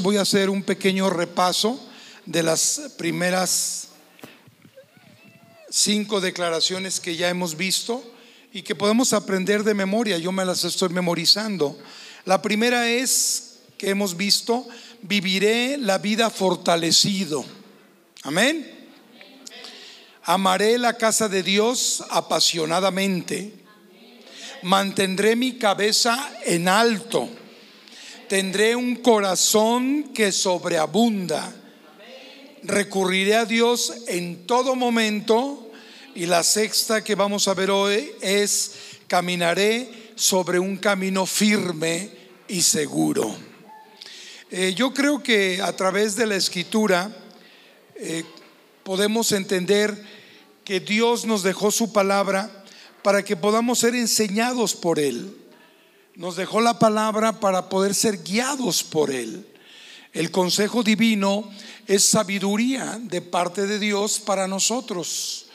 voy a hacer un pequeño repaso de las primeras cinco declaraciones que ya hemos visto y que podemos aprender de memoria. Yo me las estoy memorizando. La primera es que hemos visto, viviré la vida fortalecido. Amén. Amaré la casa de Dios apasionadamente. Mantendré mi cabeza en alto. Tendré un corazón que sobreabunda. Recurriré a Dios en todo momento. Y la sexta que vamos a ver hoy es caminaré sobre un camino firme y seguro. Eh, yo creo que a través de la escritura eh, podemos entender que Dios nos dejó su palabra para que podamos ser enseñados por Él. Nos dejó la palabra para poder ser guiados por Él. El consejo divino es sabiduría de parte de Dios para nosotros.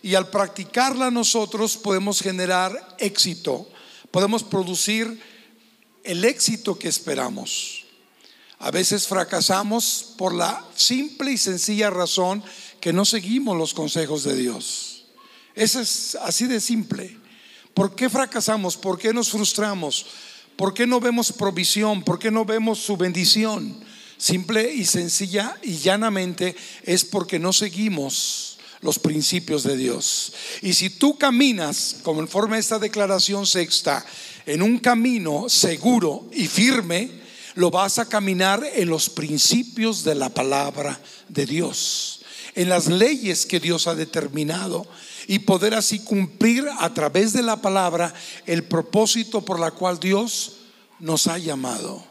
Y al practicarla nosotros podemos generar éxito, podemos producir el éxito que esperamos. A veces fracasamos por la simple y sencilla razón que no seguimos los consejos de Dios. Eso es así de simple. ¿Por qué fracasamos? ¿Por qué nos frustramos? ¿Por qué no vemos provisión? ¿Por qué no vemos su bendición? Simple y sencilla y llanamente es porque no seguimos los principios de Dios. Y si tú caminas, forma de esta declaración sexta, en un camino seguro y firme, lo vas a caminar en los principios de la palabra de Dios, en las leyes que Dios ha determinado y poder así cumplir a través de la palabra el propósito por la cual Dios nos ha llamado.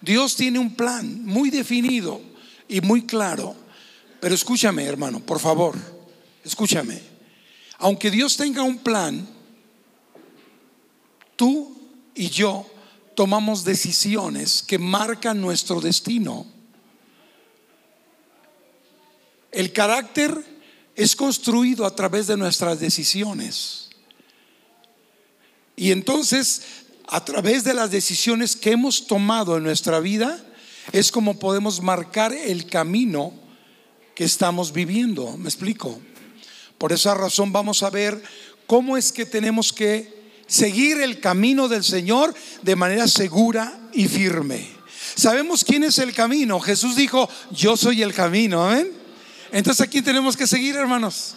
Dios tiene un plan muy definido y muy claro. Pero escúchame, hermano, por favor, escúchame. Aunque Dios tenga un plan, tú y yo tomamos decisiones que marcan nuestro destino. El carácter es construido a través de nuestras decisiones. Y entonces, a través de las decisiones que hemos tomado en nuestra vida, es como podemos marcar el camino que estamos viviendo. ¿Me explico? Por esa razón vamos a ver cómo es que tenemos que seguir el camino del Señor de manera segura y firme. Sabemos quién es el camino. Jesús dijo, yo soy el camino. Amén. Entonces, ¿a quién tenemos que seguir, hermanos?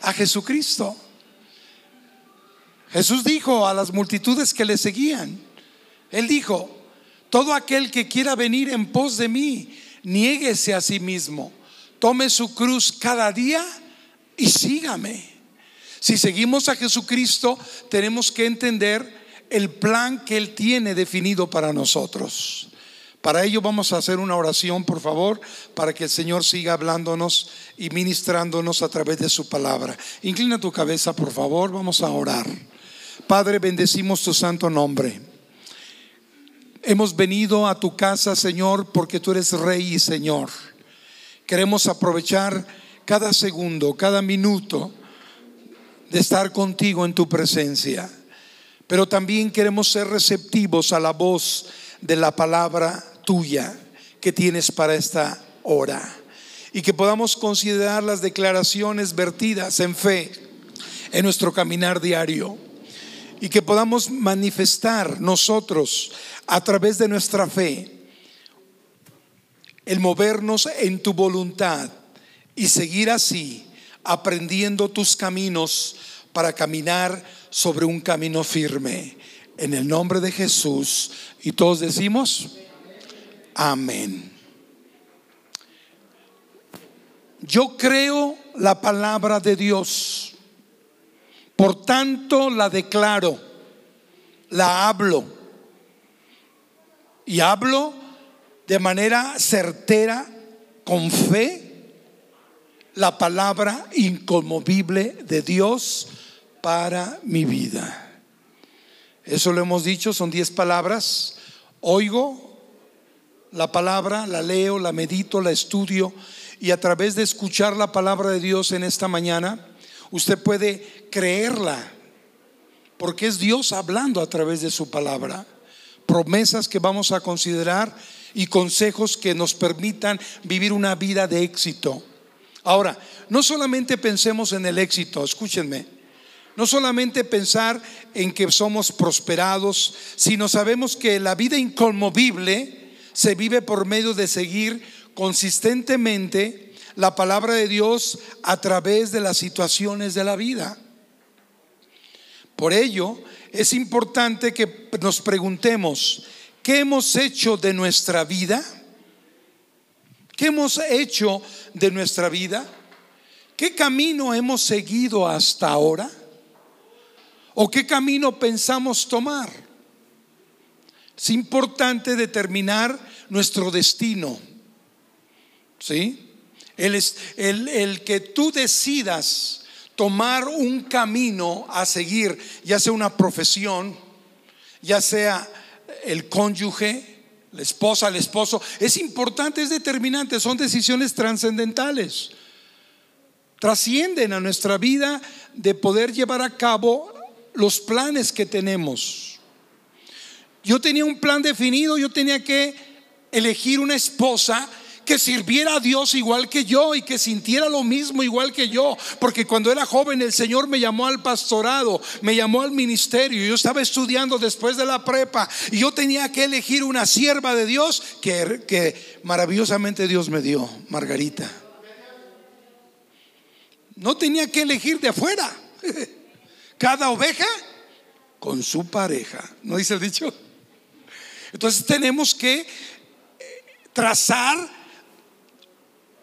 A Jesucristo. Jesús dijo a las multitudes que le seguían, Él dijo, todo aquel que quiera venir en pos de mí, niéguese a sí mismo, tome su cruz cada día y sígame. Si seguimos a Jesucristo, tenemos que entender el plan que Él tiene definido para nosotros. Para ello vamos a hacer una oración, por favor, para que el Señor siga hablándonos y ministrándonos a través de su palabra. Inclina tu cabeza, por favor, vamos a orar. Padre, bendecimos tu santo nombre. Hemos venido a tu casa, Señor, porque tú eres Rey y Señor. Queremos aprovechar cada segundo, cada minuto de estar contigo en tu presencia. Pero también queremos ser receptivos a la voz de la palabra tuya que tienes para esta hora. Y que podamos considerar las declaraciones vertidas en fe en nuestro caminar diario. Y que podamos manifestar nosotros a través de nuestra fe el movernos en tu voluntad y seguir así aprendiendo tus caminos para caminar sobre un camino firme. En el nombre de Jesús. Y todos decimos, Amén. Yo creo la palabra de Dios, por tanto la declaro, la hablo y hablo de manera certera, con fe, la palabra inconmovible de Dios para mi vida. Eso lo hemos dicho, son diez palabras. Oigo, la palabra, la leo, la medito, la estudio y a través de escuchar la palabra de Dios en esta mañana, usted puede creerla, porque es Dios hablando a través de su palabra. promesas que vamos a considerar y consejos que nos permitan vivir una vida de éxito. Ahora, no solamente pensemos en el éxito, escúchenme, no solamente pensar en que somos prosperados, sino sabemos que la vida inconmovible se vive por medio de seguir consistentemente la palabra de Dios a través de las situaciones de la vida. Por ello, es importante que nos preguntemos, ¿qué hemos hecho de nuestra vida? ¿Qué hemos hecho de nuestra vida? ¿Qué camino hemos seguido hasta ahora? ¿O qué camino pensamos tomar? Es importante determinar nuestro destino. ¿Sí? El, el, el que tú decidas tomar un camino a seguir, ya sea una profesión, ya sea el cónyuge, la esposa, el esposo, es importante, es determinante, son decisiones trascendentales. Trascienden a nuestra vida de poder llevar a cabo los planes que tenemos. Yo tenía un plan definido, yo tenía que elegir una esposa que sirviera a Dios igual que yo y que sintiera lo mismo igual que yo. Porque cuando era joven el Señor me llamó al pastorado, me llamó al ministerio. Yo estaba estudiando después de la prepa y yo tenía que elegir una sierva de Dios que, maravillosamente Dios me dio, Margarita. No tenía que elegir de afuera. Cada oveja con su pareja. ¿No dice el dicho? Entonces tenemos que trazar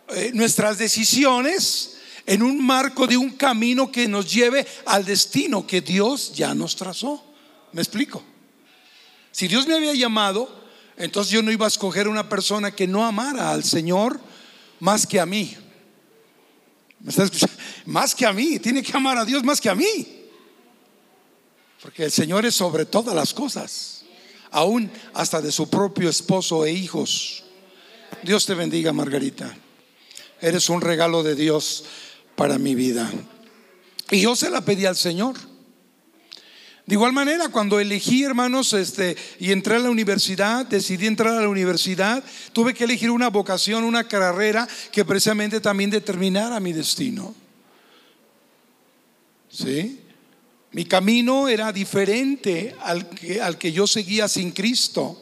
eh, nuestras decisiones en un marco de un camino que nos lleve al destino que Dios ya nos trazó. ¿Me explico? Si Dios me había llamado, entonces yo no iba a escoger una persona que no amara al Señor más que a mí. ¿Me está escuchando? Más que a mí, tiene que amar a Dios más que a mí. Porque el Señor es sobre todas las cosas, aún hasta de su propio esposo e hijos. Dios te bendiga, Margarita. Eres un regalo de Dios para mi vida. Y yo se la pedí al Señor. De igual manera, cuando elegí, hermanos, este, y entré a la universidad, decidí entrar a la universidad, tuve que elegir una vocación, una carrera que precisamente también determinara mi destino. ¿Sí? Mi camino era diferente al que, al que yo seguía sin Cristo,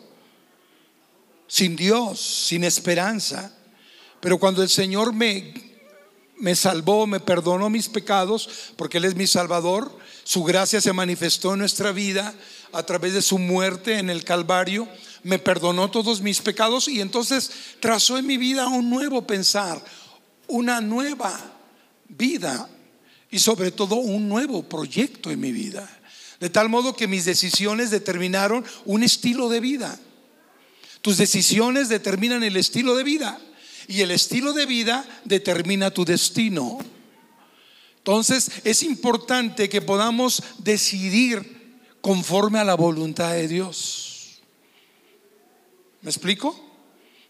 sin Dios, sin esperanza. Pero cuando el Señor me, me salvó, me perdonó mis pecados, porque Él es mi Salvador, su gracia se manifestó en nuestra vida a través de su muerte en el Calvario, me perdonó todos mis pecados y entonces trazó en mi vida un nuevo pensar, una nueva vida y sobre todo un nuevo proyecto en mi vida. De tal modo que mis decisiones determinaron un estilo de vida. Tus decisiones determinan el estilo de vida. Y el estilo de vida determina tu destino. Entonces es importante que podamos decidir conforme a la voluntad de Dios. ¿Me explico?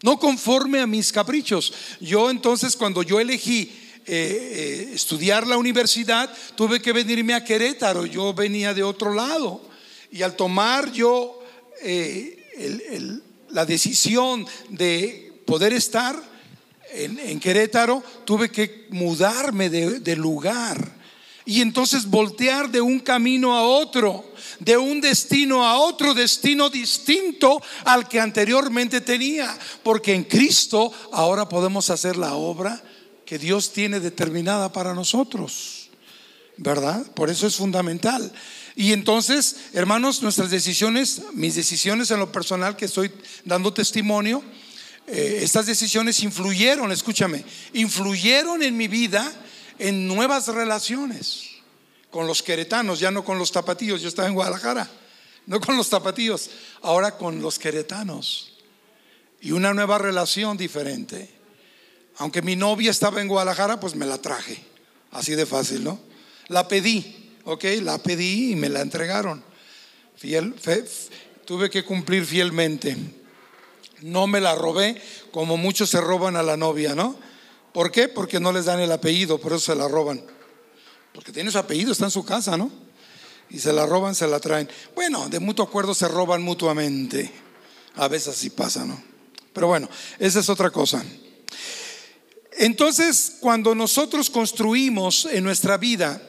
No conforme a mis caprichos. Yo entonces cuando yo elegí eh, eh, estudiar la universidad, tuve que venirme a Querétaro. Yo venía de otro lado. Y al tomar yo eh, la decisión de poder estar en, Querétaro, tuve que mudarme de, lugar. Y entonces voltear de un camino a otro, de un destino a otro destino distinto al que anteriormente tenía. Porque en Cristo ahora podemos hacer la obra que Dios tiene determinada para nosotros. ¿Verdad? Por eso es fundamental. Y entonces, hermanos, nuestras decisiones, mis decisiones en lo personal que estoy dando testimonio, eh, estas decisiones influyeron, escúchame, influyeron en mi vida en nuevas relaciones con los queretanos, ya no con los tapatíos, yo estaba en Guadalajara, no con los tapatíos, ahora con los queretanos. Y una nueva relación diferente. Aunque mi novia estaba en Guadalajara, pues me la traje, así de fácil, ¿no? La pedí, ok, la pedí y me la entregaron. Fiel, tuve que cumplir fielmente. No me la robé como muchos se roban a la novia, ¿no? ¿Por qué? Porque no les dan el apellido, por eso se la roban. Porque tiene su apellido, está en su casa, ¿no? y se la roban, se la traen. Bueno, de mutuo acuerdo se roban mutuamente. A veces así pasa, ¿no? Pero bueno, esa es otra cosa. Entonces, cuando nosotros construimos en nuestra vida,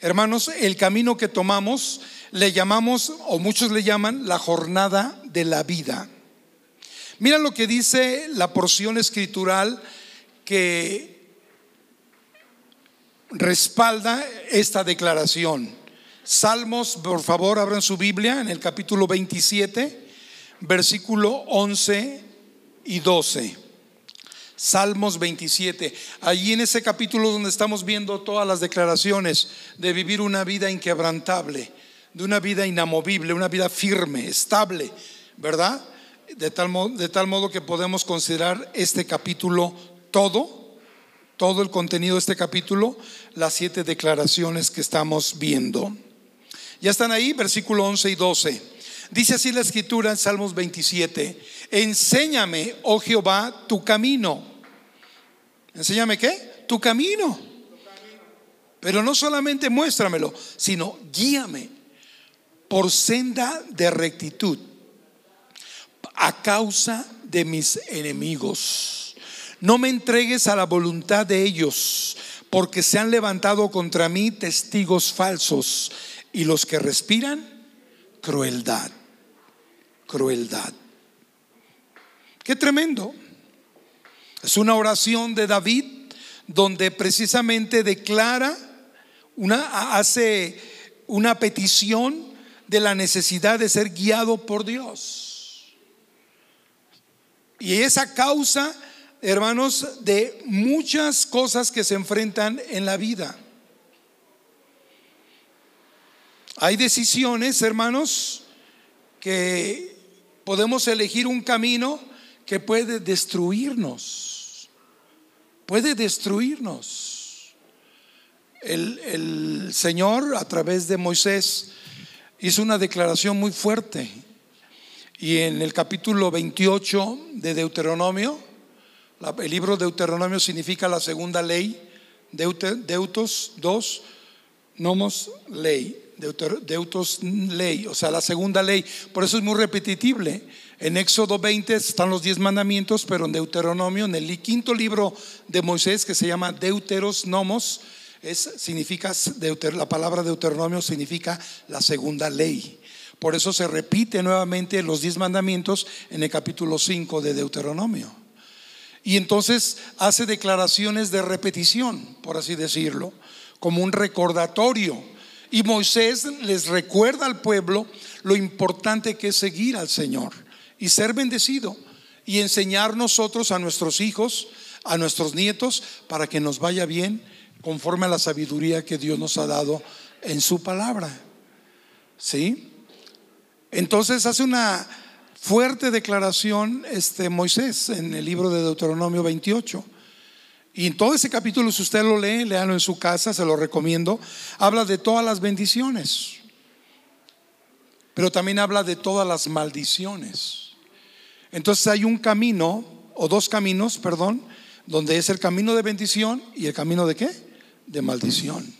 hermanos, el camino que tomamos, le llamamos, o muchos le llaman, la jornada de la vida. Mira lo que dice la porción escritural que respalda esta declaración. Salmos, por favor, abran su Biblia en el capítulo 27, versículo 11 y 12. Salmos 27. Allí en ese capítulo donde estamos viendo todas las declaraciones de vivir una vida inquebrantable, de una vida inamovible, una vida firme, estable, ¿verdad? De tal, modo, de tal modo que podemos considerar este capítulo todo, todo el contenido de este capítulo, las siete declaraciones que estamos viendo. Ya están ahí, versículo 11 y 12. Dice así la escritura en Salmos 27, enséñame, oh Jehová, tu camino. Enséñame qué? Tu camino. Pero no solamente muéstramelo, sino guíame por senda de rectitud a causa de mis enemigos. No me entregues a la voluntad de ellos, porque se han levantado contra mí testigos falsos y los que respiran crueldad, crueldad. Qué tremendo. Es una oración de David donde precisamente declara una hace una petición de la necesidad de ser guiado por Dios. Y esa causa, hermanos, de muchas cosas que se enfrentan en la vida. Hay decisiones, hermanos, que podemos elegir un camino que puede destruirnos. Puede destruirnos. El, el, Señor a través de Moisés hizo una declaración muy fuerte. Y en el capítulo 28 de Deuteronomio, el libro de Deuteronomio significa la segunda ley, Deutos 2, nomos ley. Deutos ley, o sea, la segunda ley. Por eso es muy repetitible. En Éxodo 20 están los diez mandamientos, pero en Deuteronomio, en el quinto libro de Moisés, que se llama Deuteros Nomos, es, significa, la palabra Deuteronomio significa la segunda ley. Por eso se repite nuevamente los diez mandamientos en el capítulo 5 de Deuteronomio. Y entonces hace declaraciones de repetición, por así decirlo, como un recordatorio y Moisés les recuerda al pueblo lo importante que es seguir al Señor y ser bendecido y enseñar nosotros a nuestros hijos, a nuestros nietos, para que nos vaya bien conforme a la sabiduría que Dios nos ha dado en su palabra. ¿Sí? Entonces hace una fuerte declaración este Moisés en el libro de Deuteronomio 28. Y en todo ese capítulo, si usted lo lee, léalo en su casa, se lo recomiendo, habla de todas las bendiciones, pero también habla de todas las maldiciones. Entonces hay un camino, o dos caminos, perdón, donde es el camino de bendición y el camino de qué? De maldición.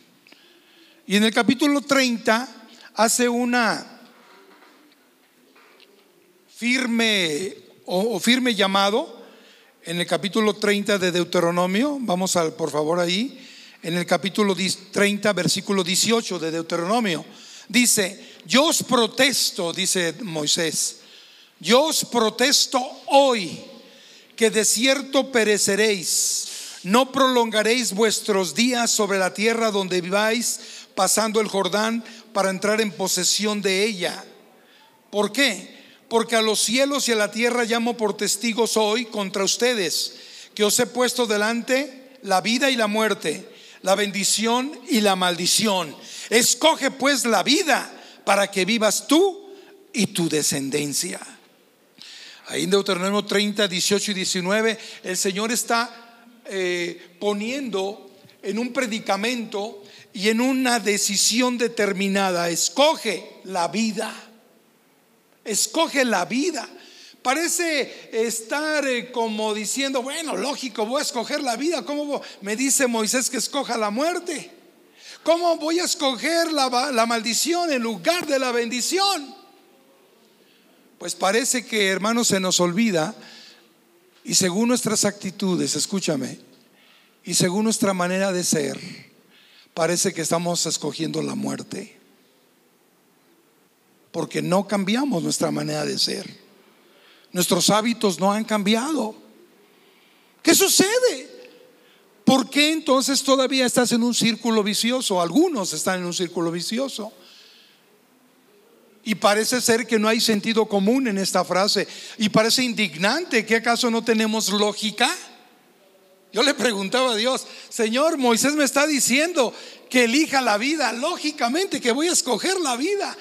Y en el capítulo 30 hace una firme o, firme llamado en el capítulo 30 de Deuteronomio, vamos al, por favor ahí, en el capítulo 30, versículo 18 de Deuteronomio, dice, yo os protesto, dice Moisés, yo os protesto hoy que de cierto pereceréis, no prolongaréis vuestros días sobre la tierra donde viváis, pasando el Jordán para entrar en posesión de ella. ¿Por qué? Porque a los cielos y a la tierra llamo por testigos hoy contra ustedes, que os he puesto delante la vida y la muerte, la bendición y la maldición. Escoge pues la vida para que vivas tú y tu descendencia. Ahí en Deuteronomio 30, 18 y 19, el Señor está eh, poniendo en un predicamento y en una decisión determinada, escoge la vida escoge la vida. Parece estar eh, como diciendo, bueno, lógico, voy a escoger la vida. ¿Cómo me dice Moisés que escoja la muerte? ¿Cómo voy a escoger la, la maldición en lugar de la bendición? Pues parece que, hermanos, se nos olvida y según nuestras actitudes, escúchame, y según nuestra manera de ser, parece que estamos escogiendo la muerte. Porque no cambiamos nuestra manera de ser. Nuestros hábitos no han cambiado. ¿Qué sucede? ¿Por qué entonces todavía estás en un círculo vicioso? Algunos están en un círculo vicioso. Y parece ser que no hay sentido común en esta frase. Y parece indignante que acaso no tenemos lógica. Yo le preguntaba a Dios, Señor, Moisés me está diciendo que elija la vida, lógicamente que voy a escoger la vida.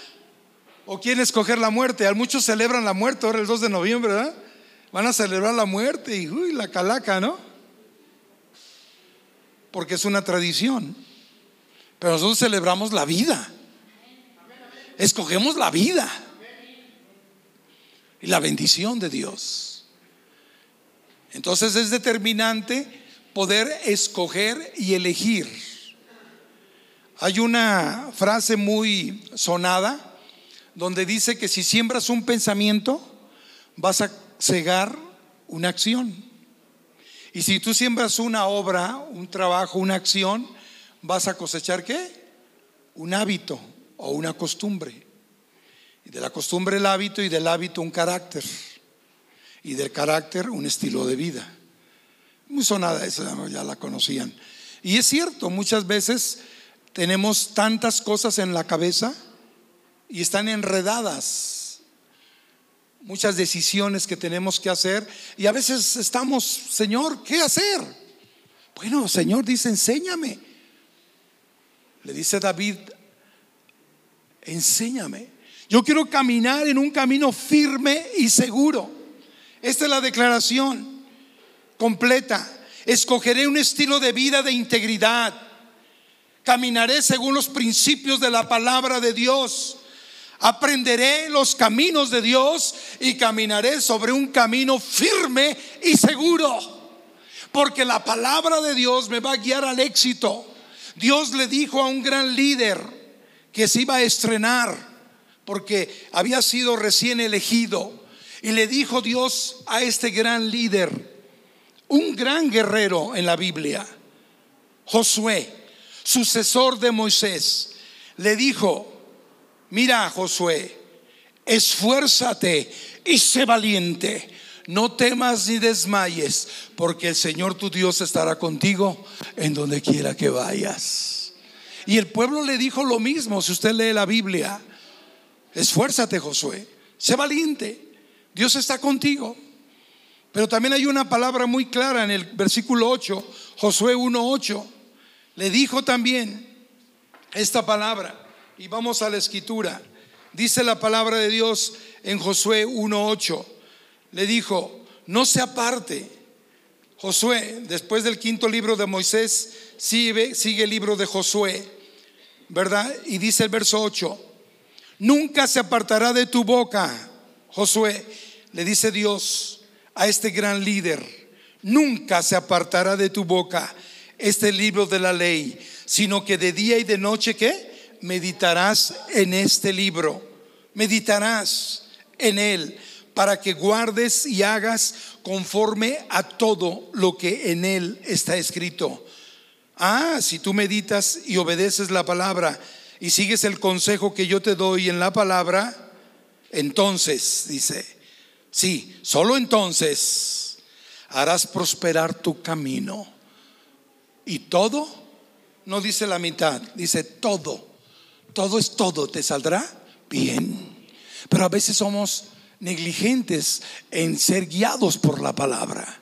¿O quién escoger la muerte? Muchos celebran la muerte ahora el 2 de noviembre, ¿verdad? Van a celebrar la muerte y uy, la calaca, ¿no? Porque es una tradición. Pero nosotros celebramos la vida escogemos la vida y la bendición de Dios. Entonces es determinante poder escoger y elegir. Hay una frase muy sonada donde dice que si siembras un pensamiento, vas a cegar una acción. Y si tú siembras una obra, un trabajo, una acción, vas a cosechar qué? Un hábito, o una costumbre. Y de la costumbre el hábito y del hábito un carácter. Y del carácter un estilo de vida. Muy sonada esa, ya la conocían. Y es cierto, muchas veces tenemos tantas cosas en la cabeza y están enredadas. Muchas decisiones que tenemos que hacer y a veces estamos, Señor, ¿qué hacer? Bueno, Señor dice, enséñame. Le dice David enséñame. Yo quiero caminar en un camino firme y seguro. Esta es la declaración completa. Escogeré un estilo de vida de integridad. Caminaré según los principios de la palabra de Dios. Aprenderé los caminos de Dios y caminaré sobre un camino firme y seguro. Porque la palabra de Dios me va a guiar al éxito. Dios le dijo a un gran líder, que se iba a estrenar porque había sido recién elegido. Y le dijo Dios a este gran líder, un gran guerrero en la Biblia, Josué, sucesor de Moisés, le dijo, mira Josué, esfuérzate y sé valiente. No temas ni desmayes, porque el Señor tu Dios estará contigo en donde quiera que vayas. Y el pueblo le dijo lo mismo, si usted lee la Biblia, esfuérzate Josué, sé valiente, Dios está contigo. Pero también hay una palabra muy clara en el versículo 8, Josué 1.8, le dijo también esta palabra, y vamos a la escritura, dice la palabra de Dios en Josué 1.8, le dijo, no se aparte. Josué, después del quinto libro de Moisés, sigue, el libro de Josué. ¿verdad? Y dice el verso 8, nunca se apartará de tu boca, Josué, le dice Dios a este gran líder, nunca se apartará de tu boca este libro de la ley, sino que de día y de noche, ¿qué? Meditarás en este libro, meditarás en él para que guardes y hagas conforme a todo lo que en él está escrito Ah, si tú meditas y obedeces la palabra y sigues el consejo que yo te doy en la palabra, entonces, dice, sí, solo entonces harás prosperar tu camino. Y todo, no dice la mitad, dice todo, todo es todo, te saldrá bien. Pero a veces somos negligentes en ser guiados por la palabra.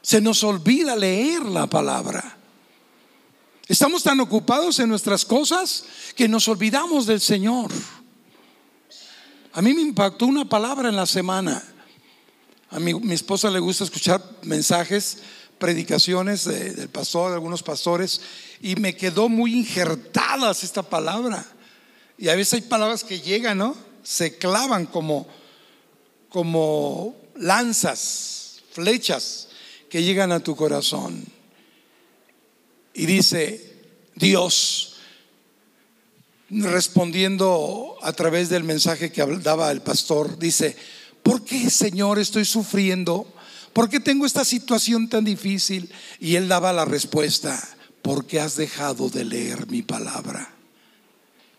Se nos olvida leer la palabra. Estamos tan ocupados en nuestras cosas que nos olvidamos del Señor. A mí me impactó una palabra en la semana. A mi, esposa le gusta escuchar mensajes, predicaciones del pastor, de algunos pastores, y me quedó muy injertadas esta palabra. Y a veces hay palabras que llegan, ¿no? Se clavan como, como lanzas, flechas que llegan a tu corazón y dice, Dios respondiendo a través del mensaje que daba el pastor, dice, ¿por qué Señor estoy sufriendo? ¿Por qué tengo esta situación tan difícil? Y él daba la respuesta, porque has dejado de leer mi palabra.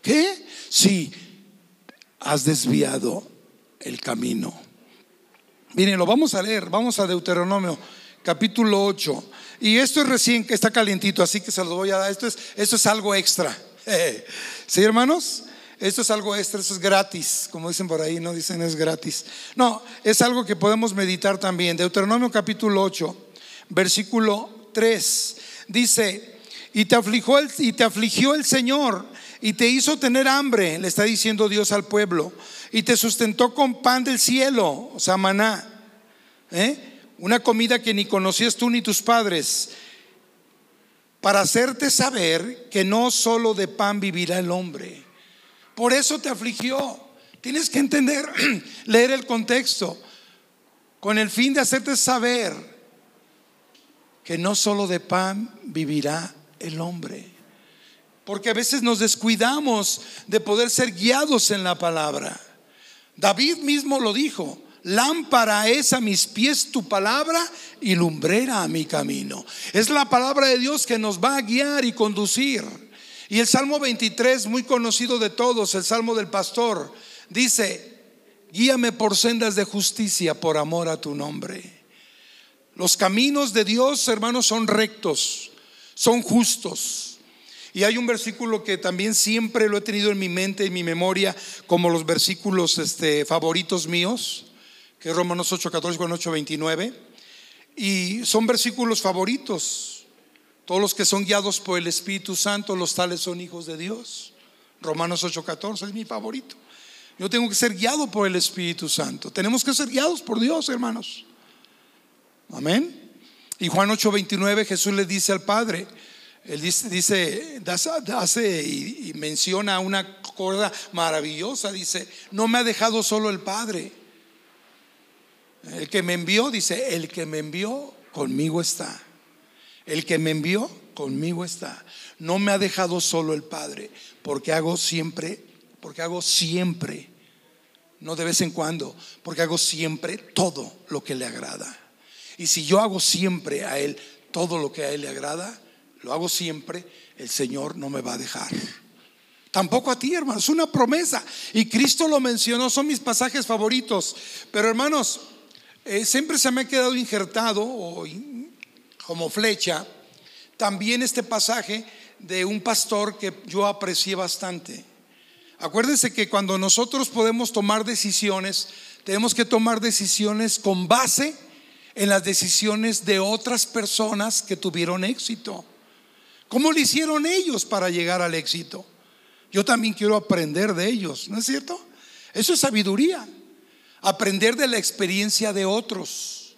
¿Qué? Sí, has desviado el camino. Miren, lo vamos a leer, vamos a Deuteronomio capítulo 8. Y esto es recién que está calientito, así que se lo voy a dar. Esto es, esto es algo extra. ¿Sí, hermanos? Esto es algo extra, esto es gratis, como dicen por ahí, no dicen es gratis. No, es algo que podemos meditar también. Deuteronomio capítulo 8, versículo 3, dice, y te afligió el, y te afligió el Señor y te hizo tener hambre, le está diciendo Dios al pueblo, y te sustentó con pan del cielo, o sea, maná, ¿eh? una comida que ni conocías tú ni tus padres, para hacerte saber que no solo de pan vivirá el hombre. Por eso te afligió. Tienes que entender, leer el contexto, con el fin de hacerte saber que no solo de pan vivirá el hombre. Porque a veces nos descuidamos de poder ser guiados en la palabra. David mismo lo dijo, lámpara es a mis pies tu palabra y lumbrera a mi camino. Es la palabra de Dios que nos va a guiar y conducir. Y el Salmo 23, muy conocido de todos, el Salmo del pastor, dice, guíame por sendas de justicia por amor a tu nombre. Los caminos de Dios, hermanos, son rectos, son justos. Y hay un versículo que también siempre lo he tenido en mi mente, en mi memoria, como los versículos este, favoritos míos, que es Romanos 8, 14 con 8, 29. Y son versículos favoritos. Todos los que son guiados por el Espíritu Santo, los tales son hijos de Dios. Romanos 8, 14 es mi favorito. Yo tengo que ser guiado por el Espíritu Santo. Tenemos que ser guiados por Dios, hermanos. Amén. Y Juan 8, 29, Jesús le dice al Padre, él dice, dice hace y, menciona una cosa maravillosa. Dice, no me ha dejado solo el Padre. El que me envió, dice, el que me envió conmigo está. El que me envió conmigo está. No me ha dejado solo el Padre, porque hago siempre, porque hago siempre, no de vez en cuando, porque hago siempre todo lo que le agrada. Y si yo hago siempre a Él todo lo que a Él le agrada, lo hago siempre, el Señor no me va a dejar. Tampoco a ti, hermanos, una promesa. Y Cristo lo mencionó, son mis pasajes favoritos. Pero hermanos, eh, siempre se me ha quedado injertado o como flecha también este pasaje de un pastor que yo aprecié bastante. Acuérdense que cuando nosotros podemos tomar decisiones, tenemos que tomar decisiones con base en las decisiones de otras personas que tuvieron éxito. ¿Cómo lo hicieron ellos para llegar al éxito? Yo también quiero aprender de ellos, ¿no es cierto? Eso es sabiduría. Aprender de la experiencia de otros.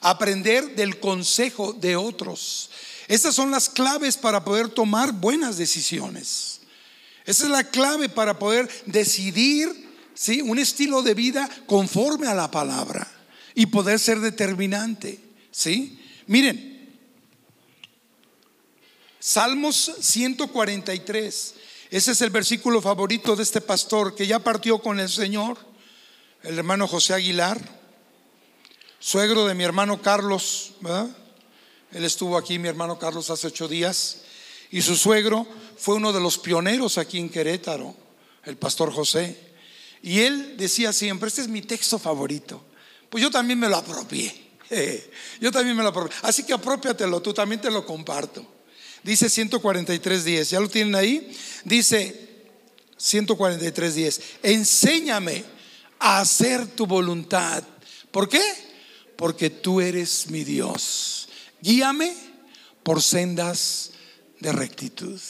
Aprender del consejo de otros. Estas son las claves para poder tomar buenas decisiones. Esa es la clave para poder decidir ¿sí? un estilo de vida conforme a la palabra y poder ser determinante. ¿sí? Miren, Salmos 143. Ese es el versículo favorito de este pastor que ya partió con el Señor, el hermano José Aguilar, suegro de mi hermano Carlos, Él estuvo aquí, mi hermano Carlos, hace ocho días, y su suegro fue uno de los pioneros aquí en Querétaro, el pastor José. Y él decía siempre, este es mi texto favorito. Pues yo también me lo apropié. Yo también me lo apropié. Así que apropiatelo, tú también te lo comparto. Dice 143.10, ¿ya lo tienen ahí? Dice 143.10, enséñame a hacer tu voluntad. ¿Por qué? Porque tú eres mi Dios. Guíame por sendas de rectitud.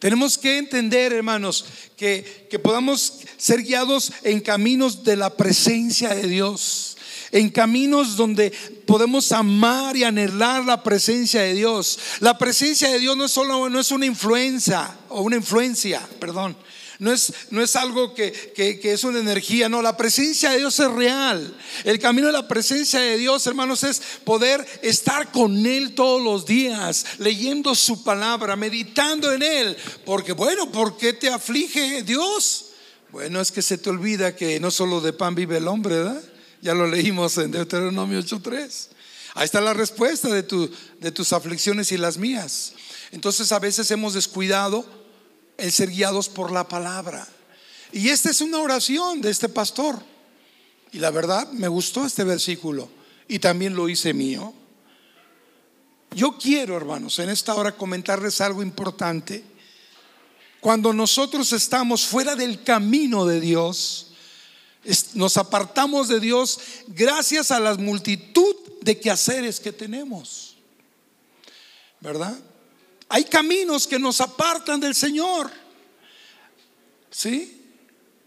Tenemos que entender, hermanos, que, que podamos ser guiados en caminos de la presencia de Dios en caminos donde podemos amar y anhelar la presencia de Dios. La presencia de Dios no es solo no es una influencia o una influencia, perdón. No es, no es algo que, que, es una energía, no, la presencia de Dios es real. El camino de la presencia de Dios, hermanos, es poder estar con Él todos los días, leyendo su palabra, meditando en Él. Porque, bueno, ¿por qué te aflige Dios? Bueno, es que se te olvida que no solo de pan vive el hombre, ¿verdad? Ya lo leímos en Deuteronomio 8.3. Ahí está la respuesta de, tu, de tus aflicciones y las mías. Entonces a veces hemos descuidado el ser guiados por la palabra. Y esta es una oración de este pastor. Y la verdad me gustó este versículo y también lo hice mío. Yo quiero, hermanos, en esta hora comentarles algo importante. Cuando nosotros estamos fuera del camino de Dios, nos apartamos de Dios gracias a la multitud de quehaceres que tenemos. ¿Verdad? Hay caminos que nos apartan del Señor. ¿Sí?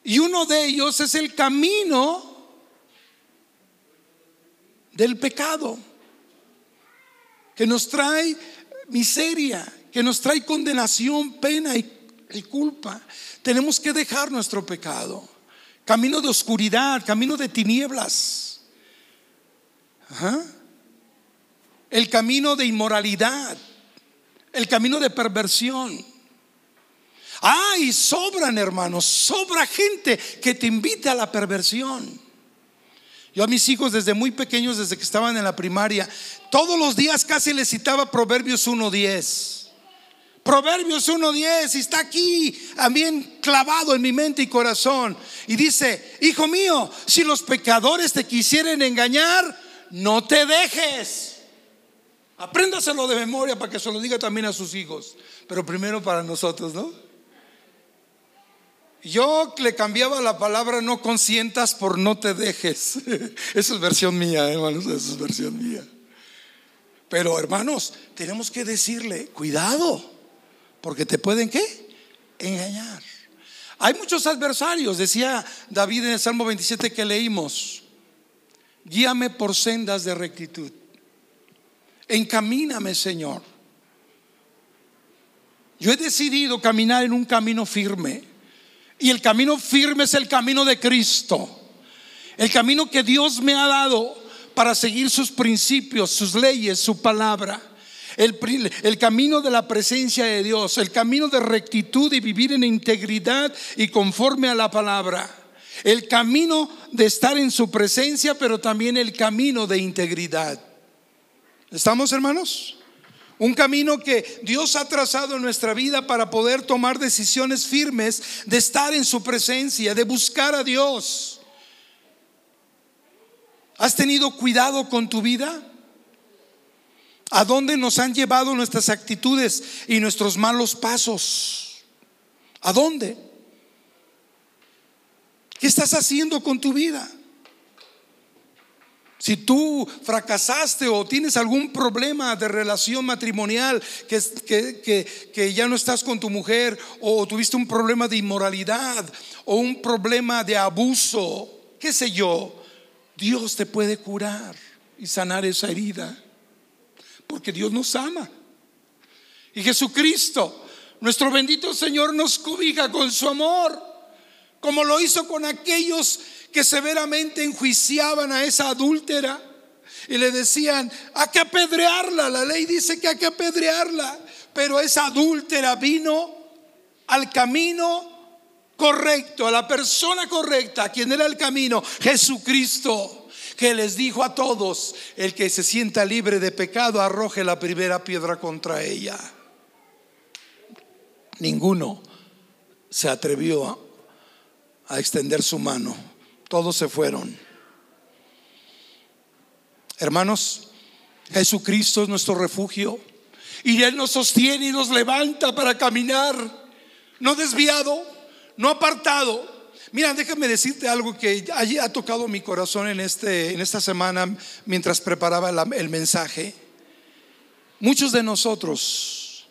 Y uno de ellos es el camino del pecado, que nos trae miseria, que nos trae condenación, pena y, culpa. Tenemos que dejar nuestro pecado. Camino de oscuridad, camino de tinieblas. El camino de inmoralidad el camino de perversión. Ay, sobran hermanos, sobra gente que te invita a la perversión. Yo a mis hijos desde muy pequeños, desde que estaban en la primaria, todos los días casi les citaba Proverbios 1.10. Proverbios 1.10 y está aquí también clavado en mi mente y corazón. Y dice, hijo mío, si los pecadores te quisieren engañar, no te dejes. Apréndaselo de memoria para que se lo diga también a sus hijos, pero primero para nosotros, ¿no? Yo le cambiaba la palabra no consientas por no te dejes. Esa es versión mía, hermanos, esa es versión mía. Pero hermanos, tenemos que decirle, cuidado, porque te pueden qué? Engañar. Hay muchos adversarios, decía David en el Salmo 27 que leímos, guíame por sendas de rectitud. Encamíname, Señor. Yo he decidido caminar en un camino firme. Y el camino firme es el camino de Cristo. El camino que Dios me ha dado para seguir sus principios, sus leyes, su palabra. El, el, camino de la presencia de Dios, el camino de rectitud y vivir en integridad y conforme a la palabra. El camino de estar en su presencia, pero también el camino de integridad. ¿Estamos hermanos? Un camino que Dios ha trazado en nuestra vida para poder tomar decisiones firmes de estar en su presencia, de buscar a Dios. ¿Has tenido cuidado con tu vida? ¿A dónde nos han llevado nuestras actitudes y nuestros malos pasos? ¿A dónde? ¿Qué estás haciendo con tu vida? Si tú fracasaste o tienes algún problema de relación matrimonial, que, que, que, ya no estás con tu mujer, o tuviste un problema de inmoralidad, o un problema de abuso, qué sé yo, Dios te puede curar y sanar esa herida, porque Dios nos ama. Y Jesucristo, nuestro bendito Señor, nos cobija con su amor, como lo hizo con aquellos que severamente enjuiciaban a esa adúltera y le decían, hay que apedrearla, la ley dice que hay que apedrearla, pero esa adúltera vino al camino correcto, a la persona correcta, quien era el camino, Jesucristo, que les dijo a todos, el que se sienta libre de pecado, arroje la primera piedra contra ella. Ninguno se atrevió a extender su mano todos se fueron. Hermanos, Jesucristo es nuestro refugio y Él nos sostiene y nos levanta para caminar, no desviado, no apartado. Mira, déjame decirte algo que ha tocado mi corazón en, este, en esta semana mientras preparaba el mensaje. Muchos de nosotros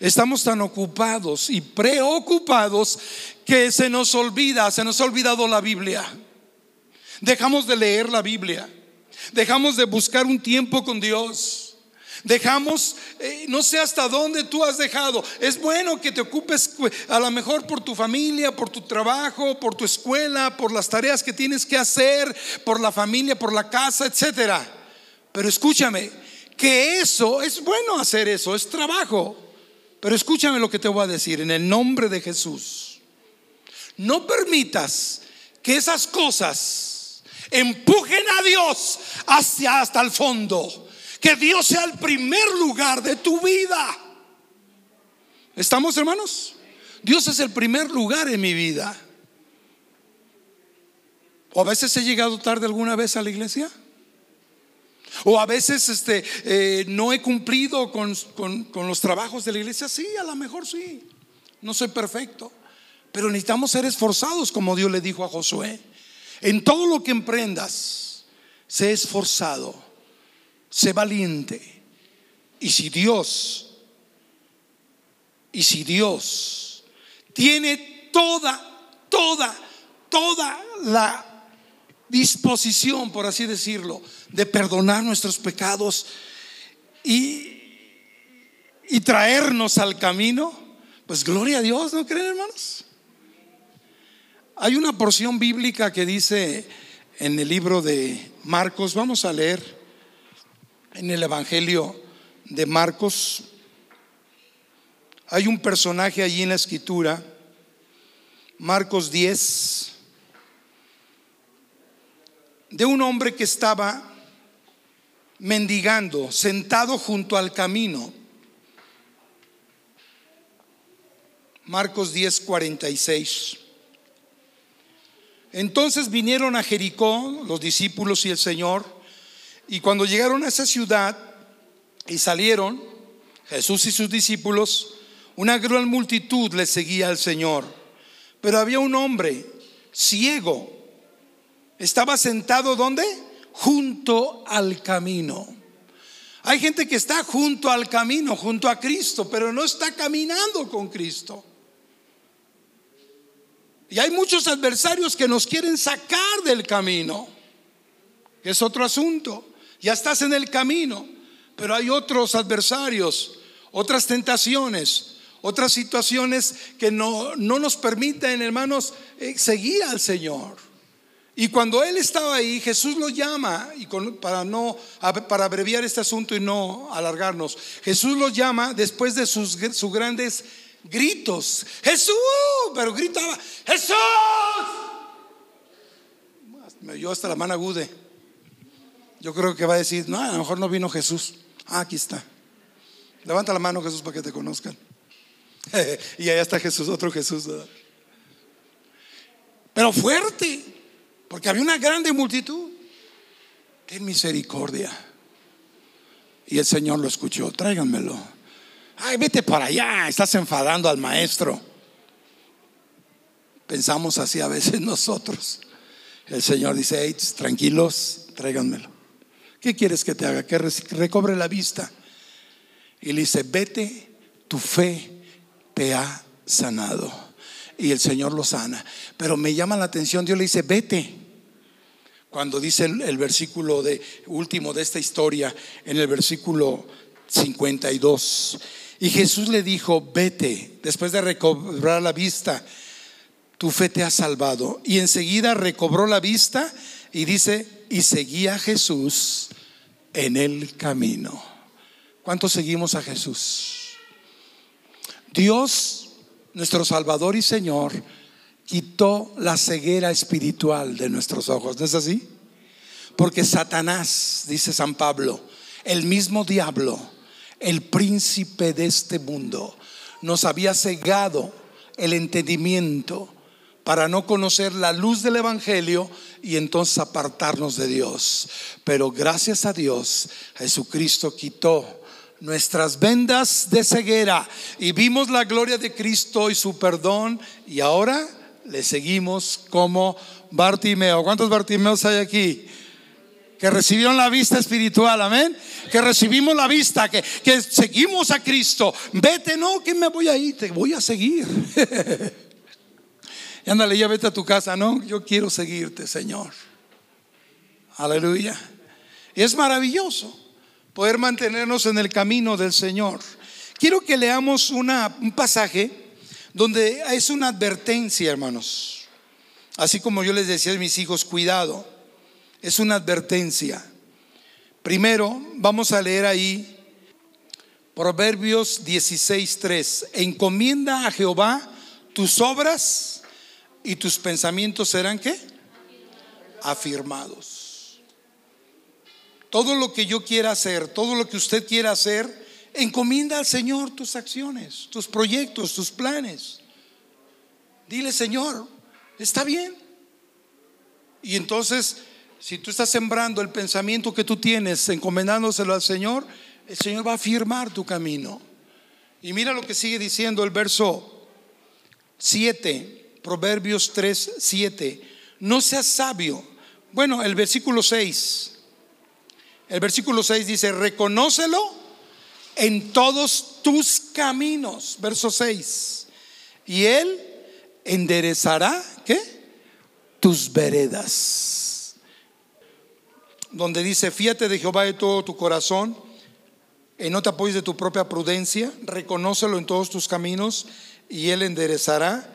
estamos tan ocupados y preocupados que se nos olvida, se nos ha olvidado la Biblia. Dejamos de leer la Biblia. Dejamos de buscar un tiempo con Dios. Dejamos, eh, no sé hasta dónde tú has dejado. Es bueno que te ocupes a lo mejor por tu familia, por tu trabajo, por tu escuela, por las tareas que tienes que hacer, por la familia, por la casa, etcétera. Pero escúchame, que eso es bueno hacer eso, es trabajo. Pero escúchame lo que te voy a decir en el nombre de Jesús. No permitas que esas cosas empujen a Dios hacia hasta el fondo que Dios sea el primer lugar de tu vida. ¿Estamos hermanos? Dios es el primer lugar en mi vida. ¿O a veces he llegado tarde alguna vez a la iglesia? ¿O a veces este, eh, no he cumplido con, con los trabajos de la iglesia? Sí, a lo mejor sí. No soy perfecto. Pero necesitamos ser esforzados como Dios le dijo a Josué. En todo lo que emprendas, sé esforzado sé valiente. Y si Dios, y si Dios tiene toda, toda, toda la disposición, por así decirlo, de perdonar nuestros pecados y, y traernos al camino, pues gloria a Dios, ¿no creen hermanos? Hay una porción bíblica que dice en el libro de Marcos, vamos a leer en el Evangelio de Marcos. Hay un personaje allí en la escritura, Marcos 10, de un hombre que estaba mendigando, sentado junto al camino. Marcos 10, 46. Entonces vinieron a Jericó los discípulos y el Señor y cuando llegaron a esa ciudad y salieron, Jesús y sus discípulos, una gran multitud le seguía al Señor. Pero había un hombre ciego. Estaba sentado ¿dónde? Junto al camino. Hay gente que está junto al camino, junto a Cristo, pero no está caminando con Cristo. Y hay muchos adversarios que nos quieren sacar del camino, que es otro asunto. Ya estás en el camino, pero hay otros adversarios, otras tentaciones, otras situaciones que no, nos permiten, hermanos, eh, seguir al Señor. Y cuando él estaba ahí, Jesús lo llama, y para no, para abreviar este asunto y no alargarnos, Jesús lo llama después de sus, sus grandes gritos. Jesús, pero gritaba, Jesús. Me hasta la mano agude. Yo creo que va a decir, no, a lo mejor no vino Jesús. Ah, aquí está. Levanta la mano Jesús para que te conozcan. y allá está Jesús, otro Jesús. Pero fuerte, porque había una grande multitud. Qué misericordia. Y el Señor lo escuchó, tráiganmelo. Ay, vete para allá, estás enfadando al maestro. Pensamos así a veces nosotros. El Señor dice, hey, tranquilos, tráiganmelo. ¿Qué quieres que te haga? Que recobre la vista. Y le dice, vete, tu fe te ha sanado. Y el Señor lo sana. Pero me llama la atención, Dios le dice, vete. Cuando dice el, versículo de, último de esta historia, en el versículo 52. Y Jesús le dijo, vete, después de recobrar la vista, tu fe te ha salvado. Y enseguida recobró la vista y dice, y seguía a Jesús en el camino. ¿Cuántos seguimos a Jesús? Dios, nuestro Salvador y Señor, quitó la ceguera espiritual de nuestros ojos. ¿No es así? Porque Satanás, dice San Pablo, el mismo diablo, el príncipe de este mundo, nos había cegado el entendimiento para no conocer la luz del Evangelio y entonces apartarnos de Dios. Pero gracias a Dios, Jesucristo quitó nuestras vendas de ceguera y vimos la gloria de Cristo y su perdón y ahora le seguimos como Bartimeo. ¿Cuántos Bartimeos hay aquí? Que recibieron la vista espiritual, amén. Que recibimos la vista, que, que seguimos a Cristo. Vete, no, que me voy a ir, te voy a seguir. Y ándale, ya vete a tu casa, no, yo quiero seguirte, Señor. Aleluya. Y es maravilloso, poder mantenernos en el camino del Señor. Quiero que leamos un pasaje donde es una advertencia, hermanos. Así como yo les decía a mis hijos, cuidado, es una advertencia. Primero, vamos a leer ahí Proverbios 16:3. Encomienda a Jehová tus obras y tus pensamientos serán qué? Afirmados. Todo lo que yo quiera hacer, todo lo que usted quiera hacer, encomienda al Señor tus acciones, tus proyectos, tus planes. Dile, Señor, está bien. Y entonces, si tú estás sembrando el pensamiento que tú tienes, encomendándoselo al Señor, el Señor va a firmar tu camino. Y mira lo que sigue diciendo el verso 7, Proverbios 3, 7. No seas sabio. Bueno, el versículo 6. El versículo 6 dice, reconócelo en todos tus caminos. Verso 6. Y él enderezará, ¿qué? Tus veredas. Donde dice, fíate de Jehová de todo tu corazón, y no te apoyes de tu propia prudencia, reconócelo en todos tus caminos y Él enderezará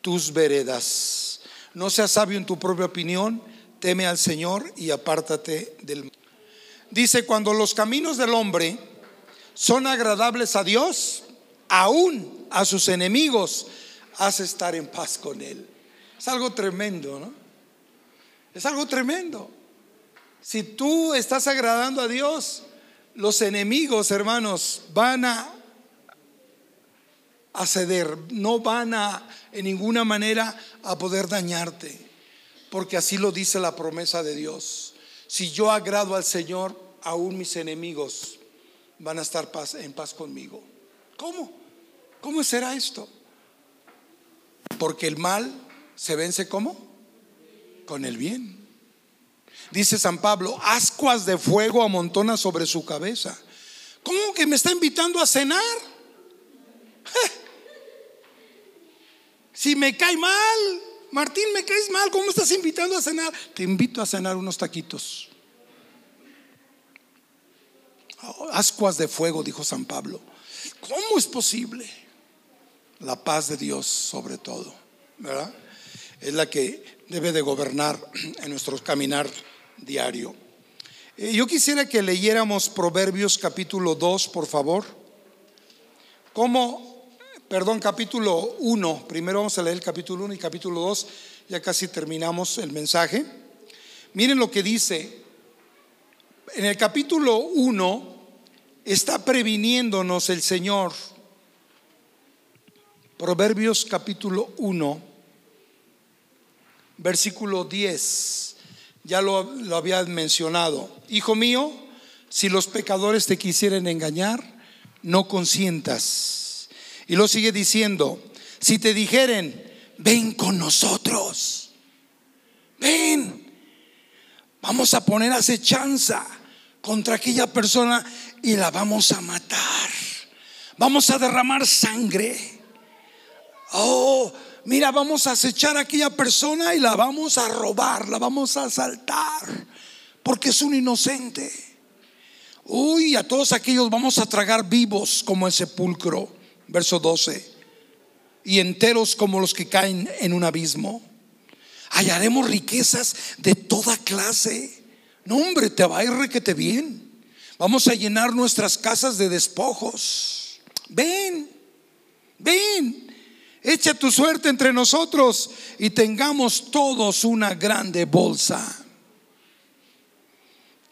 tus veredas. No seas sabio en tu propia opinión, teme al Señor y apártate del Dice, cuando los caminos del hombre son agradables a Dios, aún a sus enemigos, hace estar en paz con Él. Es algo tremendo, ¿no? Es algo tremendo. Si tú estás agradando a Dios, los enemigos, hermanos, van a a ceder, no van a en ninguna manera a poder dañarte, porque así lo dice la promesa de Dios. Si yo agrado al Señor, aún mis enemigos van a estar en paz conmigo. ¿Cómo? ¿Cómo será esto? Porque el mal se vence ¿cómo? Con el bien. Dice San Pablo, ascuas de fuego amontona sobre su cabeza. ¿Cómo que me está invitando a cenar? Si me cae mal, Martín, me caes mal, ¿cómo estás invitando a cenar? Te invito a cenar unos taquitos. Oh, ascuas de fuego, dijo San Pablo. ¿Cómo es posible? La paz de Dios sobre todo, ¿verdad? Es la que debe de gobernar en nuestro caminar diario. Eh, yo quisiera que leyéramos Proverbios capítulo 2, por favor. Como perdón, capítulo 1. Primero vamos a leer el capítulo 1 y capítulo 2. Ya casi terminamos el mensaje. Miren lo que dice. En el capítulo 1 está previniéndonos el Señor. Proverbios capítulo 1, versículo 10. Ya lo, lo había mencionado. Hijo mío, si los pecadores te quisieren engañar, no consientas y lo sigue diciendo, si te dijeren, ven con nosotros, ven, vamos a poner acechanza contra aquella persona y la vamos a matar. Vamos a derramar sangre. Oh, mira, vamos a acechar a aquella persona y la vamos a robar, la vamos a asaltar, porque es un inocente. Uy, a todos aquellos vamos a tragar vivos como el sepulcro verso 12, y enteros como los que caen en un abismo. Hallaremos riquezas de toda clase. No, hombre, te va a ir requete bien. Vamos a llenar nuestras casas de despojos. Ven, ven, echa tu suerte entre nosotros y tengamos todos una grande bolsa.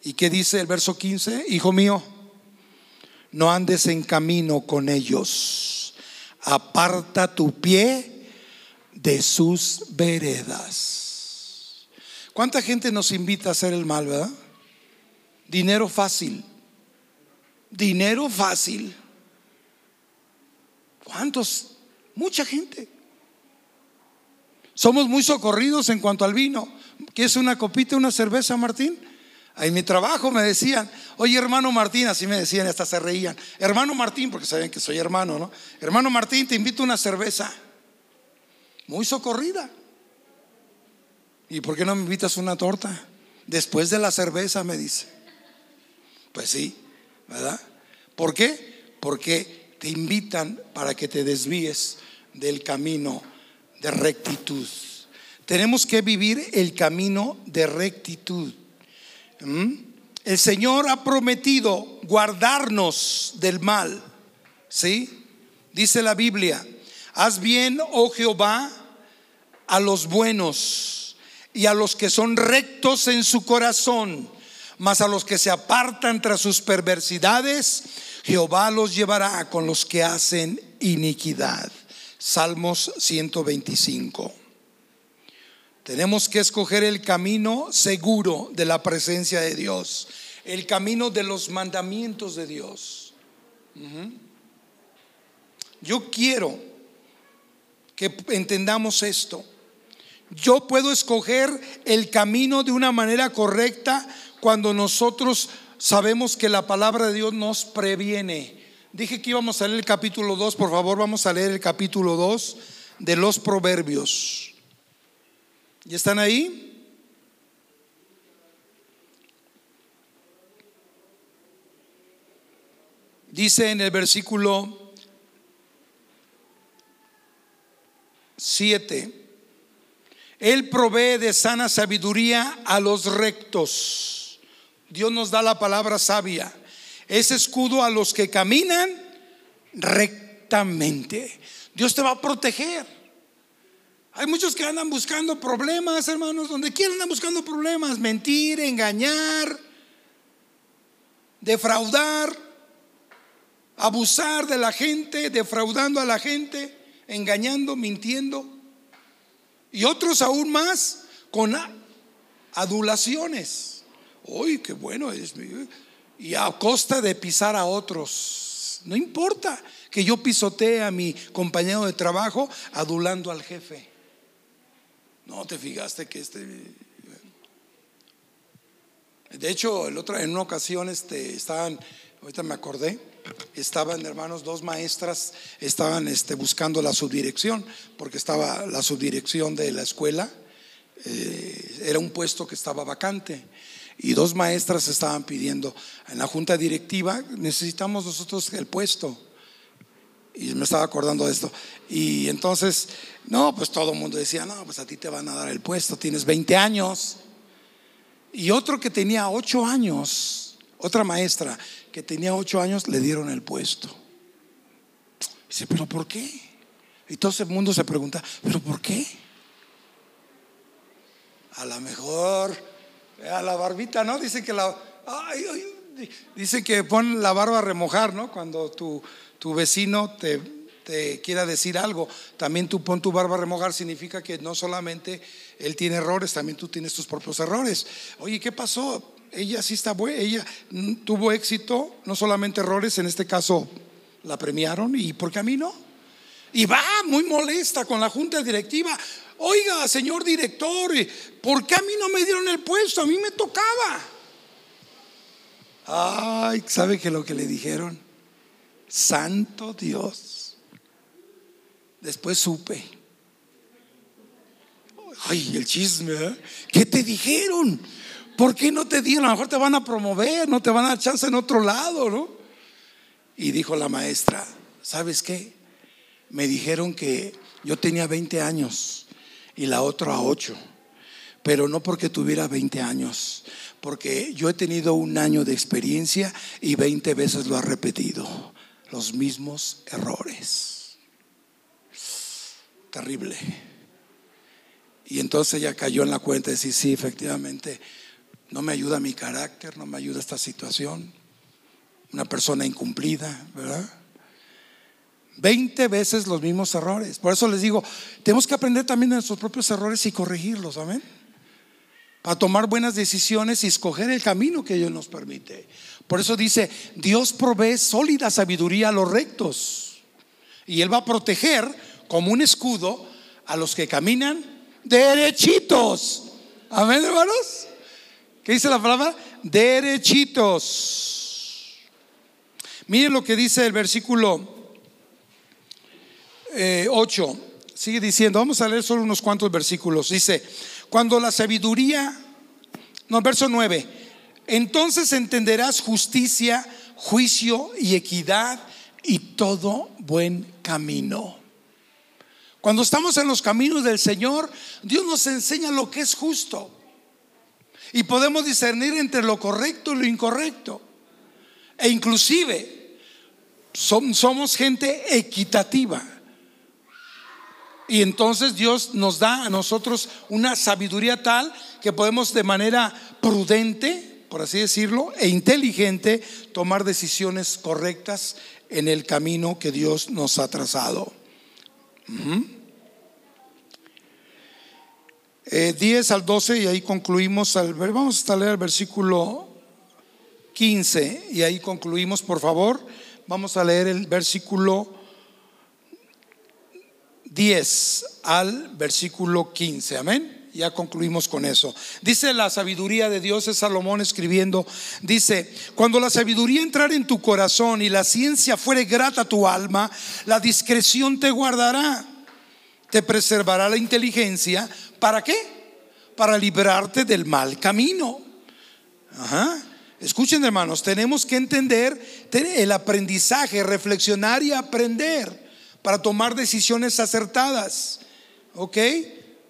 ¿Y qué dice el verso 15? Hijo mío, no andes en camino con ellos. Aparta tu pie de sus veredas. ¿Cuánta gente nos invita a hacer el mal, verdad? Dinero fácil. Dinero fácil. ¿Cuántos? Mucha gente. Somos muy socorridos en cuanto al vino. ¿Quieres una copita, una cerveza, Martín? En mi trabajo me decían, oye hermano Martín, así me decían, hasta se reían. Hermano Martín, porque saben que soy hermano, ¿no? Hermano Martín, te invito a una cerveza. Muy socorrida. ¿Y por qué no me invitas una torta? Después de la cerveza, me dice. Pues sí, ¿verdad? ¿Por qué? Porque te invitan para que te desvíes del camino de rectitud. Tenemos que vivir el camino de rectitud. ¿Mm? El Señor ha prometido guardarnos del mal. ¿Sí? Dice la Biblia, haz bien, oh Jehová, a los buenos y a los que son rectos en su corazón, mas a los que se apartan tras sus perversidades, Jehová los llevará con los que hacen iniquidad. Salmos 125. Tenemos que escoger el camino seguro de la presencia de Dios, el camino de los mandamientos de Dios. Yo quiero que entendamos esto. Yo puedo escoger el camino de una manera correcta cuando nosotros sabemos que la palabra de Dios nos previene. Dije que íbamos a leer el capítulo 2, por favor vamos a leer el capítulo 2 de los proverbios. ¿Ya están ahí? Dice en el versículo 7, Él provee de sana sabiduría a los rectos. Dios nos da la palabra sabia. Es escudo a los que caminan rectamente. Dios te va a proteger. Hay muchos que andan buscando problemas, hermanos, donde quieran andan buscando problemas, mentir, engañar, defraudar, abusar de la gente, defraudando a la gente, engañando, mintiendo. Y otros aún más con adulaciones. Uy, qué bueno es. Y a costa de pisar a otros. No importa que yo pisotee a mi compañero de trabajo adulando al jefe. No te fijaste que este. De hecho, el otro, en una ocasión este, estaban, ahorita me acordé, estaban hermanos, dos maestras, estaban este, buscando la subdirección, porque estaba la subdirección de la escuela, eh, era un puesto que estaba vacante. Y dos maestras estaban pidiendo en la junta directiva, necesitamos nosotros el puesto. Y me estaba acordando de esto. Y entonces, no, pues todo el mundo decía, no, pues a ti te van a dar el puesto, tienes 20 años. Y otro que tenía 8 años, otra maestra que tenía 8 años, le dieron el puesto. Dice, pero ¿por qué? Y todo el mundo se pregunta, ¿pero por qué? A lo mejor, a la barbita, ¿no? Dice que la... dice que pon la barba a remojar, ¿no? Cuando tu tu vecino te, quiera decir algo, también tú pon tu barba a remojar, significa que no solamente él tiene errores, también tú tienes tus propios errores. Oye, ¿qué pasó? Ella sí está buena, ella tuvo éxito, no solamente errores, en este caso la premiaron, ¿y por qué a mí no? Y va muy molesta con la junta directiva. Oiga, señor director, ¿por qué a mí no me dieron el puesto? A mí me tocaba. Ay, ¿sabe que lo que le dijeron? Santo Dios. Después supe. Ay, el chisme. ¿eh? ¿Qué te dijeron? ¿Por qué no te dieron? A lo mejor te van a promover, no te van a dar chance en otro lado, ¿no? Y dijo la maestra, ¿sabes qué? Me dijeron que yo tenía 20 años y la otra 8, pero no porque tuviera 20 años, porque yo he tenido un año de experiencia y 20 veces lo ha repetido los mismos errores. Terrible. Y entonces ella cayó en la cuenta de decir, sí, efectivamente, no me ayuda mi carácter, no me ayuda esta situación. Una persona incumplida, ¿verdad? Veinte veces los mismos errores. Por eso les digo, tenemos que aprender también de nuestros propios errores y corregirlos, amén. Para tomar buenas decisiones y escoger el camino que Dios nos permite. Por eso dice, Dios provee sólida sabiduría a los rectos. Y Él va a proteger como un escudo a los que caminan derechitos. Amén, hermanos. ¿Qué dice la palabra? Derechitos. Miren lo que dice el versículo 8. Eh, Sigue diciendo, vamos a leer solo unos cuantos versículos. Dice, cuando la sabiduría, no, verso 9 entonces entenderás justicia, juicio y equidad y todo buen camino. Cuando estamos en los caminos del Señor, Dios nos enseña lo que es justo. Y podemos discernir entre lo correcto y lo incorrecto. E inclusive somos gente equitativa. Y entonces Dios nos da a nosotros una sabiduría tal que podemos de manera prudente, por así decirlo, e inteligente tomar decisiones correctas en el camino que Dios nos ha trazado. 10 eh, al 12 y ahí concluimos al vamos a leer el versículo 15 y ahí concluimos por favor vamos a leer el versículo 10 al versículo 15 amén ya concluimos con eso. Dice la sabiduría de Dios, es Salomón escribiendo, dice, cuando la sabiduría entrare en tu corazón y la ciencia fuere grata a tu alma, la discreción te guardará, te preservará la inteligencia, ¿Para qué? Para librarte del mal camino. Ajá. Escuchen hermanos, tenemos que entender el aprendizaje, reflexionar y aprender para tomar decisiones acertadas. ¿Ok?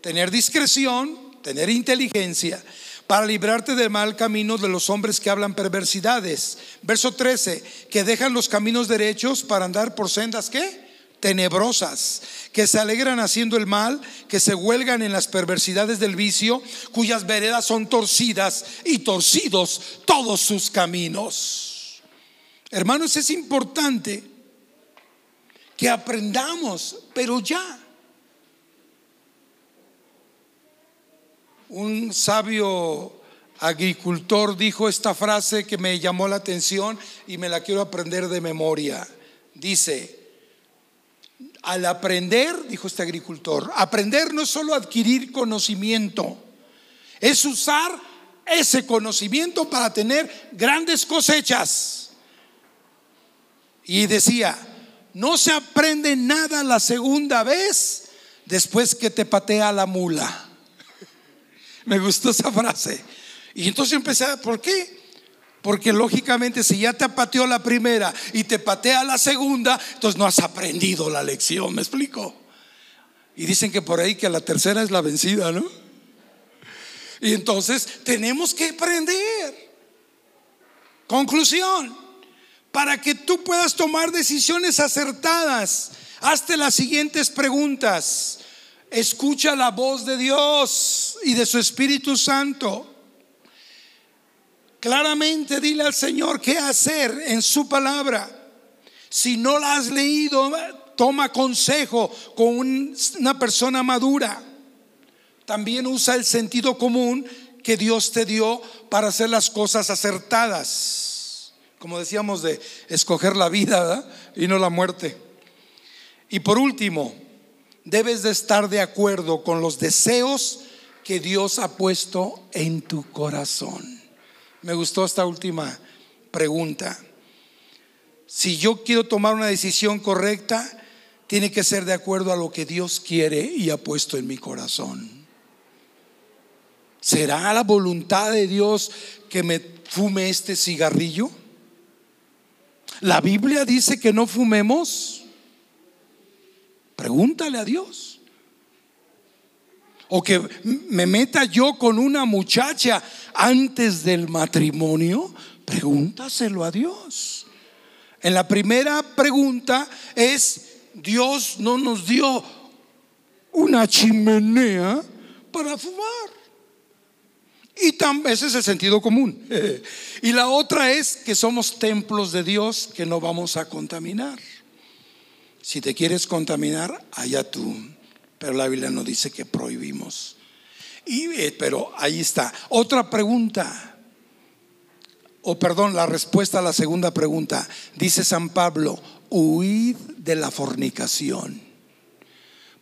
Tener discreción, tener inteligencia para librarte del mal camino de los hombres que hablan perversidades. Verso 13, que dejan los caminos derechos para andar por sendas, ¿qué? tenebrosas, que se alegran haciendo el mal, que se huelgan en las perversidades del vicio, cuyas veredas son torcidas y torcidos todos sus caminos. Hermanos, es importante que aprendamos, pero ya. Un sabio agricultor dijo esta frase que me llamó la atención y me la quiero aprender de memoria. Dice, al aprender, dijo este agricultor, aprender no es solo adquirir conocimiento, es usar ese conocimiento para tener grandes cosechas. Y decía, no se aprende nada la segunda vez después que te patea la mula. Me gustó esa frase. Y entonces empecé, ¿por qué? Porque lógicamente si ya te pateó la primera y te patea la segunda, entonces no has aprendido la lección, ¿me explico? Y dicen que por ahí que la tercera es la vencida, ¿no? Y entonces tenemos que aprender. Conclusión, para que tú puedas tomar decisiones acertadas, hazte las siguientes preguntas. Escucha la voz de Dios y de su Espíritu Santo. Claramente dile al Señor qué hacer en su palabra. Si no la has leído, toma consejo con una persona madura. También usa el sentido común que Dios te dio para hacer las cosas acertadas. Como decíamos de escoger la vida y no la muerte. Y por último, debes de estar de acuerdo con los deseos que Dios ha puesto en tu corazón. Me gustó esta última pregunta. Si yo quiero tomar una decisión correcta, tiene que ser de acuerdo a lo que Dios quiere y ha puesto en mi corazón. ¿Será la voluntad de Dios que me fume este cigarrillo? La Biblia dice que no fumemos. Pregúntale a Dios. O que me meta yo con una muchacha antes del matrimonio, pregúntaselo a Dios. En la primera pregunta es, Dios no nos dio una chimenea para fumar. Y también ese es el sentido común. y la otra es que somos templos de Dios que no vamos a contaminar. Si te quieres contaminar, allá tú. Pero la Biblia no dice que prohibimos. Y, eh, pero ahí está. Otra pregunta, o perdón, la respuesta a la segunda pregunta. Dice San Pablo, huid de la fornicación.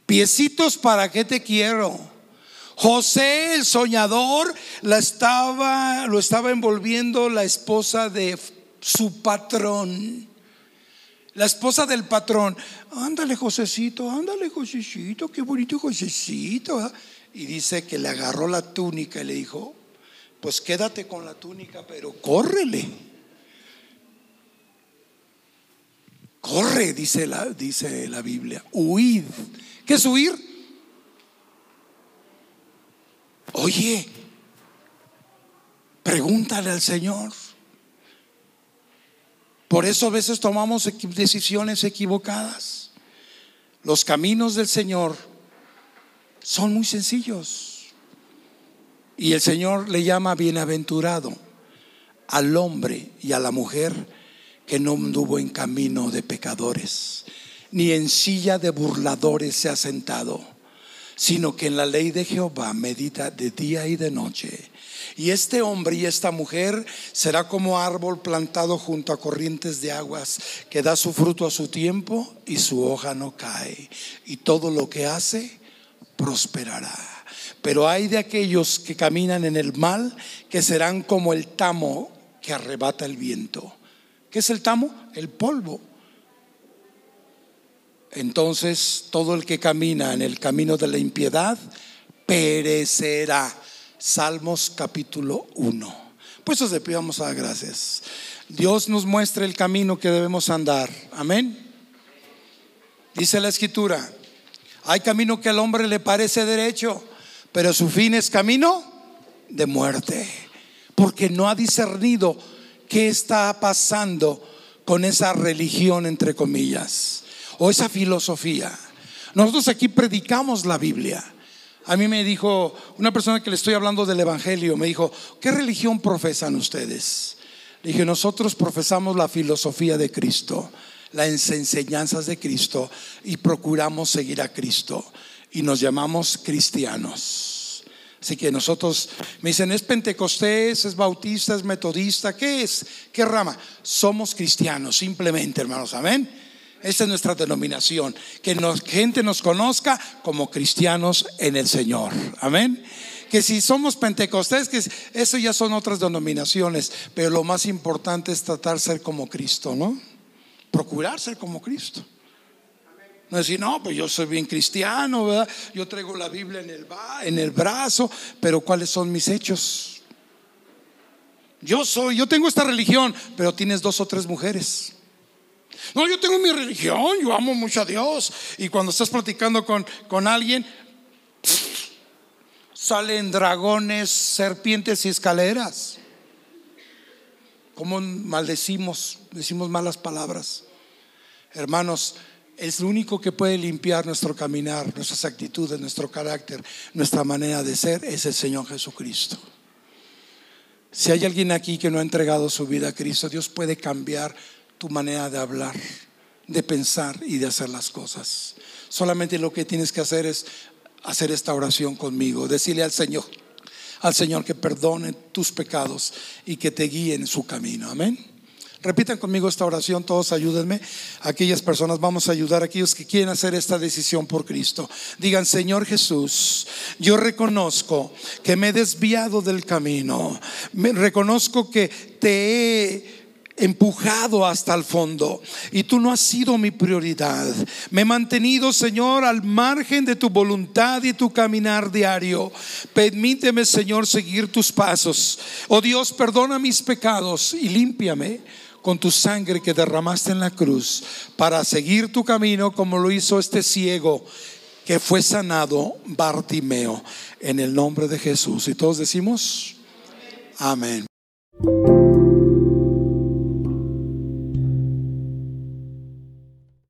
Piecitos, ¿para qué te quiero? José, el soñador, la estaba, lo estaba envolviendo la esposa de su patrón. La esposa del patrón, ándale Josecito, ándale Josecito, qué bonito Josecito y dice que le agarró la túnica y le dijo, pues quédate con la túnica, pero córrele. Corre, dice la, dice la Biblia. Huid. ¿Qué es huir? Oye, pregúntale al Señor. Por eso a veces tomamos decisiones equivocadas. Los caminos del Señor son muy sencillos. Y el Señor le llama bienaventurado al hombre y a la mujer que no anduvo en camino de pecadores, ni en silla de burladores se ha sentado, sino que en la ley de Jehová medita de día y de noche. Y este hombre y esta mujer será como árbol plantado junto a corrientes de aguas, que da su fruto a su tiempo y su hoja no cae. Y todo lo que hace prosperará. Pero hay de aquellos que caminan en el mal, que serán como el tamo que arrebata el viento. ¿Qué es el tamo? El polvo. Entonces todo el que camina en el camino de la impiedad perecerá. Salmos capítulo 1. Pues os pidamos a gracias. Dios nos muestra el camino que debemos andar. Amén. Dice la escritura, hay camino que al hombre le parece derecho, pero su fin es camino de muerte, porque no ha discernido qué está pasando con esa religión, entre comillas, o esa filosofía. Nosotros aquí predicamos la Biblia. A mí me dijo una persona que le estoy hablando del Evangelio, me dijo, ¿qué religión profesan ustedes? Dije, nosotros profesamos la filosofía de Cristo, las enseñanzas de Cristo y procuramos seguir a Cristo y nos llamamos cristianos. Así que nosotros me dicen, ¿es pentecostés, es bautista, es metodista? ¿Qué es? ¿Qué rama? Somos cristianos, simplemente, hermanos, amén. Esta es nuestra denominación, que nos, gente nos conozca como cristianos en el Señor. Amén. Que si somos pentecostés, que eso ya son otras denominaciones, pero lo más importante es tratar de ser como Cristo, ¿no? Procurar ser como Cristo. No decir, no, pues yo soy bien cristiano, ¿verdad? Yo traigo la Biblia en el, en el brazo, pero ¿cuáles son mis hechos? Yo soy, yo tengo esta religión, pero tienes dos o tres mujeres. No, yo tengo mi religión, yo amo mucho a Dios. Y cuando estás platicando con, con alguien, salen dragones, serpientes y escaleras. ¿Cómo maldecimos? Decimos malas palabras. Hermanos, es lo único que puede limpiar nuestro caminar, nuestras actitudes, nuestro carácter, nuestra manera de ser, es el Señor Jesucristo. Si hay alguien aquí que no ha entregado su vida a Cristo, Dios puede cambiar tu manera de hablar, de pensar y de hacer las cosas. Solamente lo que tienes que hacer es hacer esta oración conmigo, decirle al Señor, al Señor que perdone tus pecados y que te guíe en su camino. Amén. Repitan conmigo esta oración, todos ayúdenme. Aquellas personas, vamos a ayudar a aquellos que quieren hacer esta decisión por Cristo. Digan, Señor Jesús, yo reconozco que me he desviado del camino. Reconozco que te he empujado hasta el fondo y tú no has sido mi prioridad. Me he mantenido, Señor, al margen de tu voluntad y tu caminar diario. Permíteme, Señor, seguir tus pasos. Oh Dios, perdona mis pecados y límpiame con tu sangre que derramaste en la cruz para seguir tu camino como lo hizo este ciego que fue sanado, Bartimeo, en el nombre de Jesús. Y todos decimos, amén.